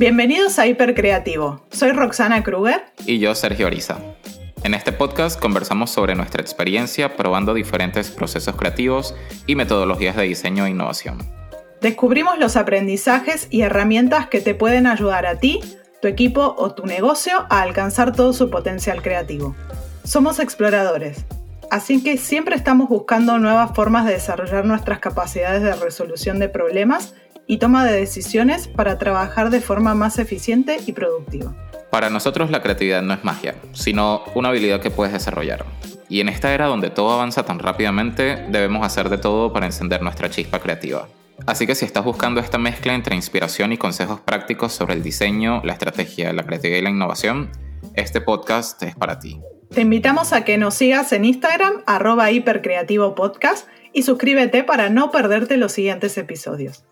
Bienvenidos a Hipercreativo. Soy Roxana Kruger. Y yo, Sergio Oriza. En este podcast conversamos sobre nuestra experiencia probando diferentes procesos creativos y metodologías de diseño e innovación. Descubrimos los aprendizajes y herramientas que te pueden ayudar a ti, tu equipo o tu negocio a alcanzar todo su potencial creativo. Somos exploradores, así que siempre estamos buscando nuevas formas de desarrollar nuestras capacidades de resolución de problemas y toma de decisiones para trabajar de forma más eficiente y productiva. Para nosotros la creatividad no es magia, sino una habilidad que puedes desarrollar. Y en esta era donde todo avanza tan rápidamente, debemos hacer de todo para encender nuestra chispa creativa. Así que si estás buscando esta mezcla entre inspiración y consejos prácticos sobre el diseño, la estrategia, la creatividad y la innovación, este podcast es para ti. Te invitamos a que nos sigas en Instagram, arroba hipercreativo podcast, y suscríbete para no perderte los siguientes episodios.